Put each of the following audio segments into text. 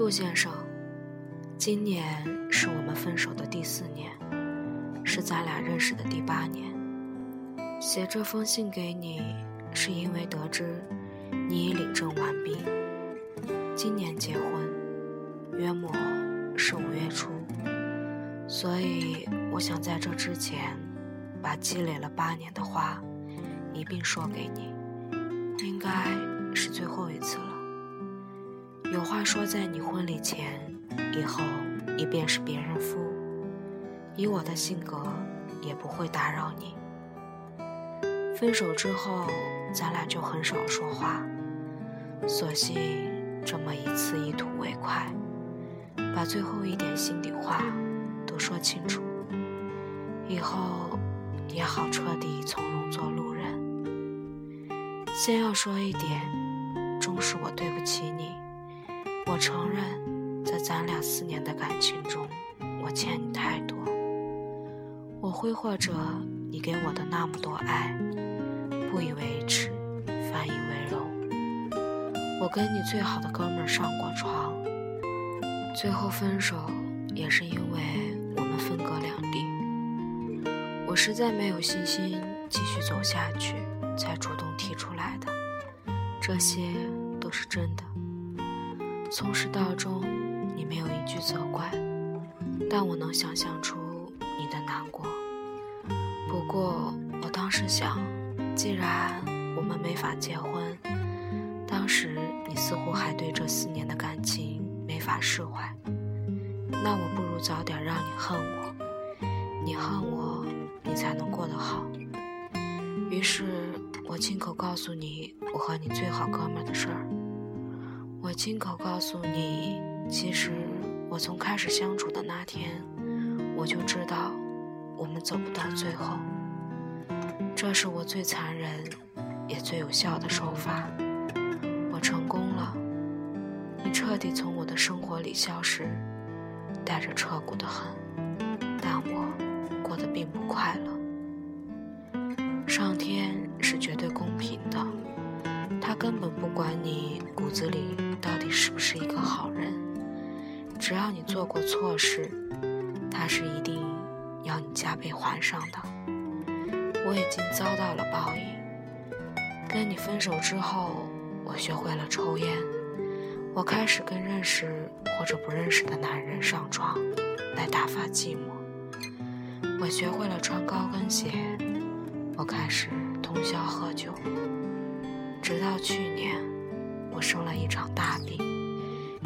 杜先生，今年是我们分手的第四年，是咱俩认识的第八年。写这封信给你，是因为得知你已领证完毕，今年结婚，约莫是五月初，所以我想在这之前，把积累了八年的话一并说给你，应该是最后一次了。有话说在你婚礼前，以后你便是别人夫。以我的性格，也不会打扰你。分手之后，咱俩就很少说话，索性这么一次一吐为快，把最后一点心底话都说清楚，以后也好彻底从容做路人。先要说一点，终是我对不起你。我承认，在咱俩四年的感情中，我欠你太多。我挥霍着你给我的那么多爱，不以为耻，反以为荣。我跟你最好的哥们儿上过床，最后分手也是因为我们分隔两地。我实在没有信心继续走下去，才主动提出来的。这些都是真的。从始到终，你没有一句责怪，但我能想象出你的难过。不过我当时想，既然我们没法结婚，当时你似乎还对这四年的感情没法释怀，那我不如早点让你恨我，你恨我，你才能过得好。于是我亲口告诉你我和你最好哥们的事儿。我亲口告诉你，其实我从开始相处的那天，我就知道我们走不到最后。这是我最残忍也最有效的手法。我成功了，你彻底从我的生活里消失，带着彻骨的恨，但我过得并不快乐。上天是绝对公平的，他根本不管你骨子里。到底是不是一个好人？只要你做过错事，他是一定要你加倍还上的。我已经遭到了报应。跟你分手之后，我学会了抽烟，我开始跟认识或者不认识的男人上床，来打发寂寞。我学会了穿高跟鞋，我开始通宵喝酒，直到去年。我生了一场大病，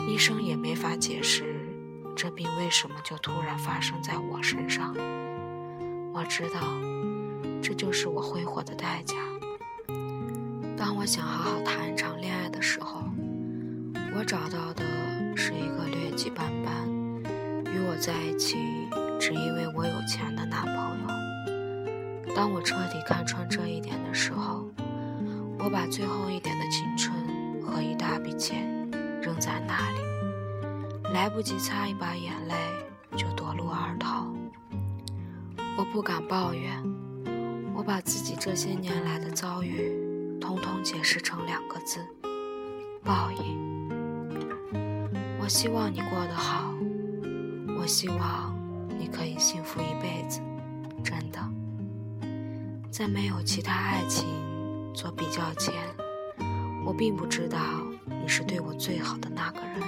医生也没法解释这病为什么就突然发生在我身上。我知道，这就是我挥霍的代价。当我想好好谈一场恋爱的时候，我找到的是一个劣迹斑斑、与我在一起只因为我有钱的男朋友。当我彻底看穿这一点的时候，我把最后一点的青春。大笔钱扔在那里，来不及擦一把眼泪就夺路而逃。我不敢抱怨，我把自己这些年来的遭遇，通通解释成两个字：报应。我希望你过得好，我希望你可以幸福一辈子，真的。在没有其他爱情做比较前。我并不知道你是对我最好的那个人，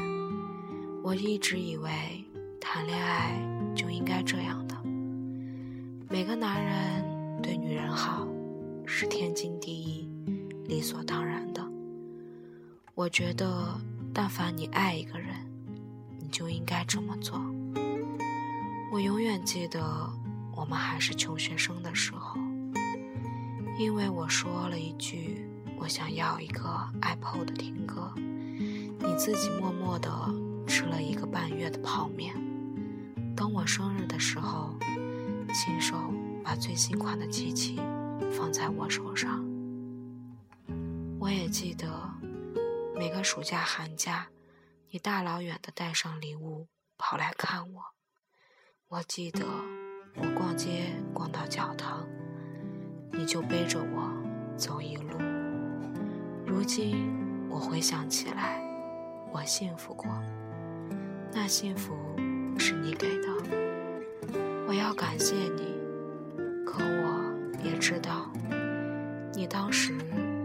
我一直以为谈恋爱就应该这样的，每个男人对女人好是天经地义、理所当然的。我觉得，但凡你爱一个人，你就应该这么做。我永远记得我们还是穷学生的时候，因为我说了一句。我想要一个 Apple 的听歌，你自己默默地吃了一个半月的泡面。等我生日的时候，亲手把最新款的机器放在我手上。我也记得每个暑假寒假，你大老远的带上礼物跑来看我。我记得我逛街逛到脚疼，你就背着我走一路。如今我回想起来，我幸福过，那幸福是你给的，我要感谢你。可我也知道，你当时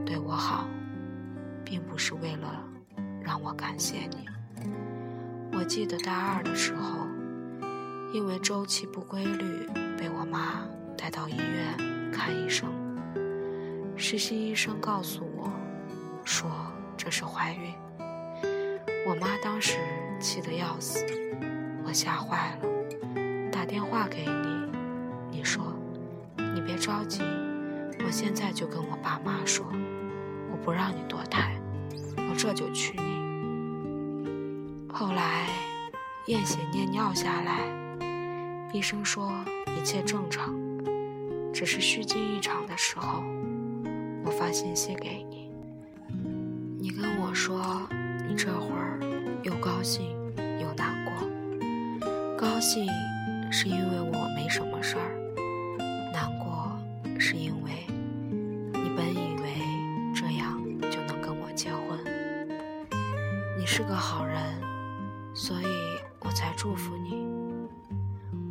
对我好，并不是为了让我感谢你。我记得大二的时候，因为周期不规律，被我妈带到医院看医生。实习医生告诉我，说这是怀孕。我妈当时气得要死，我吓坏了，打电话给你，你说你别着急，我现在就跟我爸妈说，我不让你堕胎，我这就娶你。后来验血验尿下来，医生说一切正常，只是虚惊一场的时候，我发信息给你，说。你这会儿又高兴又难过，高兴是因为我没什么事儿，难过是因为你本以为这样就能跟我结婚。你是个好人，所以我才祝福你。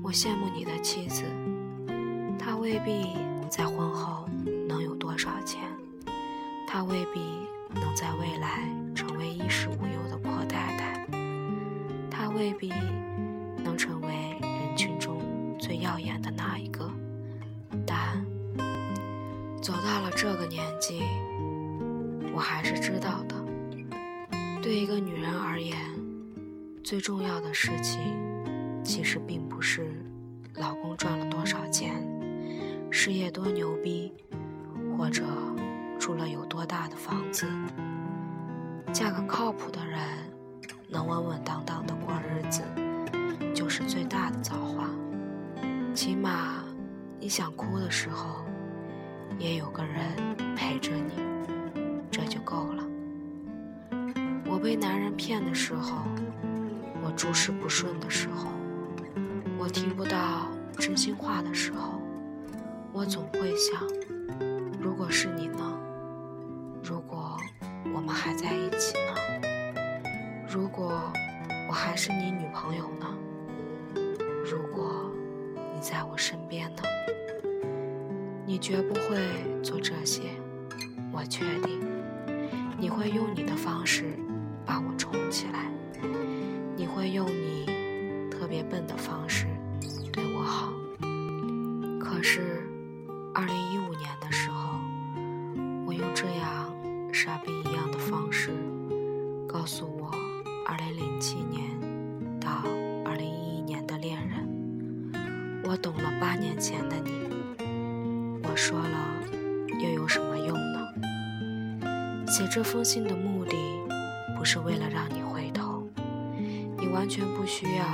我羡慕你的妻子，她未必未必能成为人群中最耀眼的那一个，但走到了这个年纪，我还是知道的。对一个女人而言，最重要的事情，其实并不是老公赚了多少钱，事业多牛逼，或者住了有多大的房子。嫁个靠谱的人，能稳稳当当的过日子，就是最大的造化。起码，你想哭的时候，也有个人陪着你，这就够了。我被男人骗的时候，我诸事不顺的时候，我听不到真心话的时候，我总会想，如果是你呢？如果……我们还在一是你女朋友呢？如果你在我身边呢？你绝不会做这些，我确定。你会用你的方式把我宠起来，你会用你特别笨的方式写这封信的目的，不是为了让你回头，你完全不需要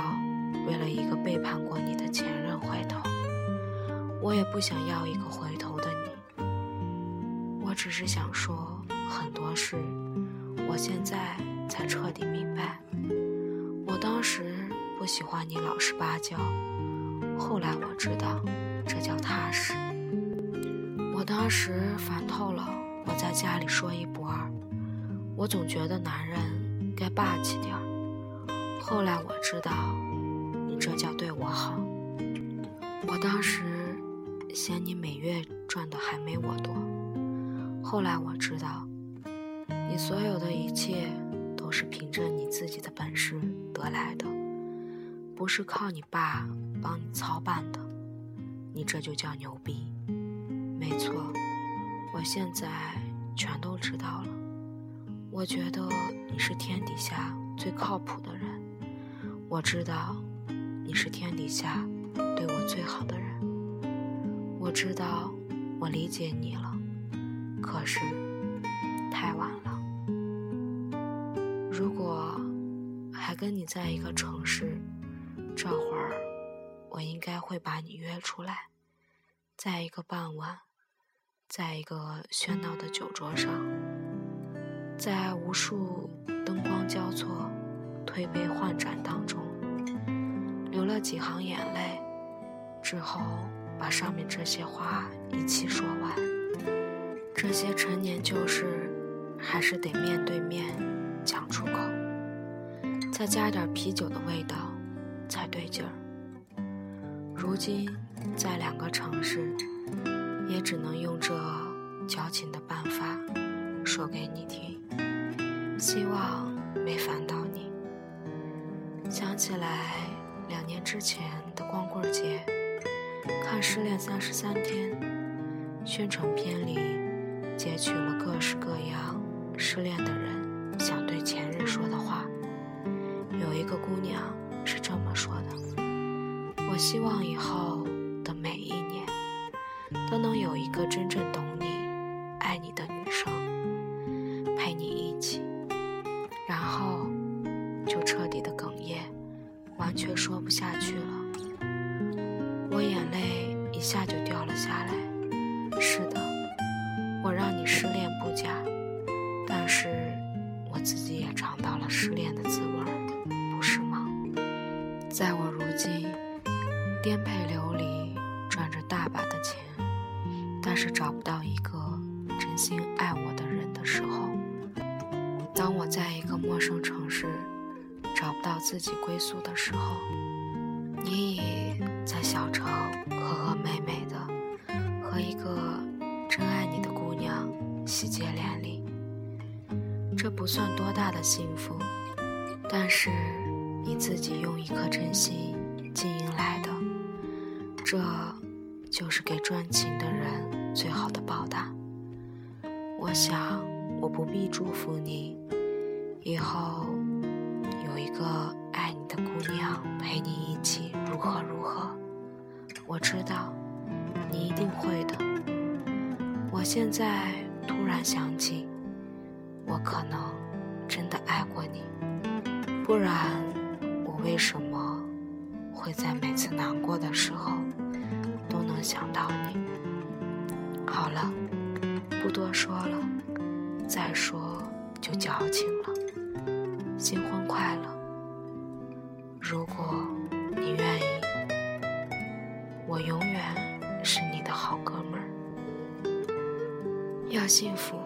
为了一个背叛过你的前任回头。我也不想要一个回头的你，我只是想说。很多事，我现在才彻底明白。我当时不喜欢你老实巴交，后来我知道，这叫踏实。我当时烦透了，我在家里说一不二，我总觉得男人该霸气点儿。后来我知道，你这叫对我好。我当时嫌你每月赚的还没我多，后来我知道。你所有的一切都是凭着你自己的本事得来的，不是靠你爸帮你操办的。你这就叫牛逼。没错，我现在全都知道了。我觉得你是天底下最靠谱的人。我知道你是天底下对我最好的人。我知道我理解你了，可是太晚了。如果还跟你在一个城市，这会儿我应该会把你约出来，在一个傍晚，在一个喧闹的酒桌上，在无数灯光交错、推杯换盏当中，流了几行眼泪之后，把上面这些话一气说完。这些陈年旧事，还是得面对面。讲出口，再加点啤酒的味道才对劲儿。如今在两个城市，也只能用这矫情的办法说给你听，希望没烦到你。想起来两年之前的光棍节，看《失恋三十三天》宣传片里，截取了各式各样失恋的人想对前任说的话。有一个姑娘是这么说的：“我希望以后，个真正懂你、爱你的女生陪你一起。”然后就彻底的哽咽，完全说不下去了。我眼泪一下就掉了下来。是和一个真爱你的姑娘喜结连理，这不算多大的幸福，但是。你自己用一颗真心经营来的，这就是给专情的人最好的报答。我想，我不必祝福你，以后有一个爱你的姑娘陪你一起如何如何。我知道，你一定会的。我现在突然想起，我可能真的爱过你，不然我。为什么会在每次难过的时候都能想到你？好了，不多说了，再说就矫情了。新婚快乐！如果你愿意，我永远幸福，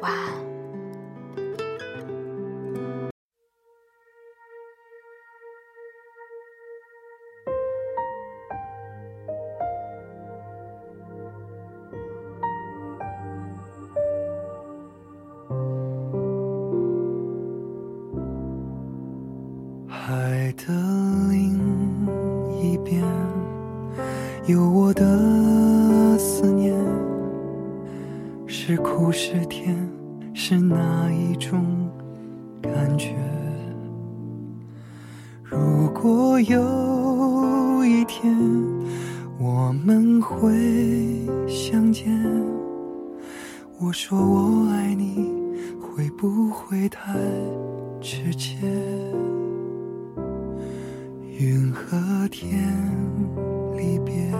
晚安。感觉？如果有一天我们会相见，我说我爱你，会不会太直接？云和天离别，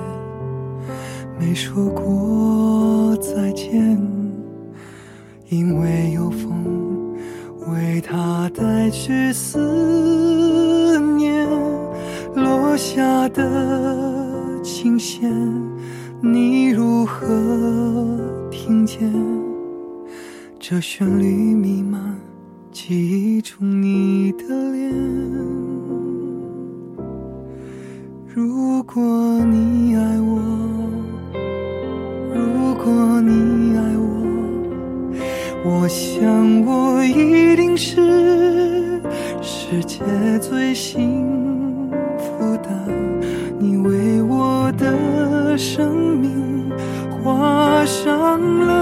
没说过再见，因为有风为它带去思念。落下的琴弦，你如何听见？这旋律弥漫记忆中你的脸。如果你爱我，如果你，我想我一定是世界最幸福的。你为我的生命画上了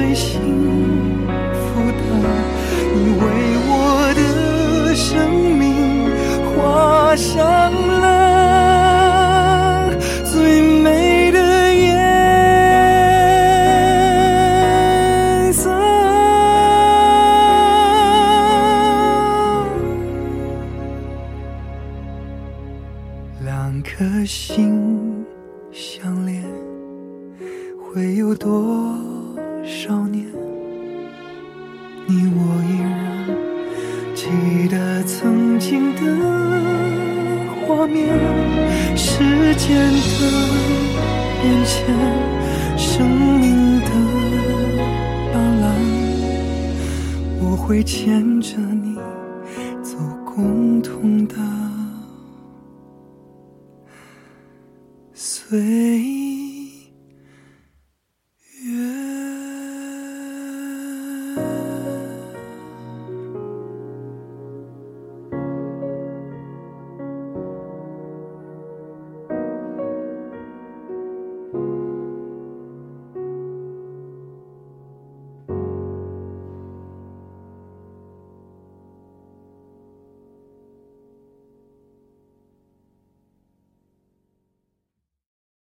最幸福的。你为我的生命画上了最美的颜色。两颗心相连，会有多少年？你我依然记得曾经的画面，时间的变迁，生命的斑斓，我会牵着你走共同的岁月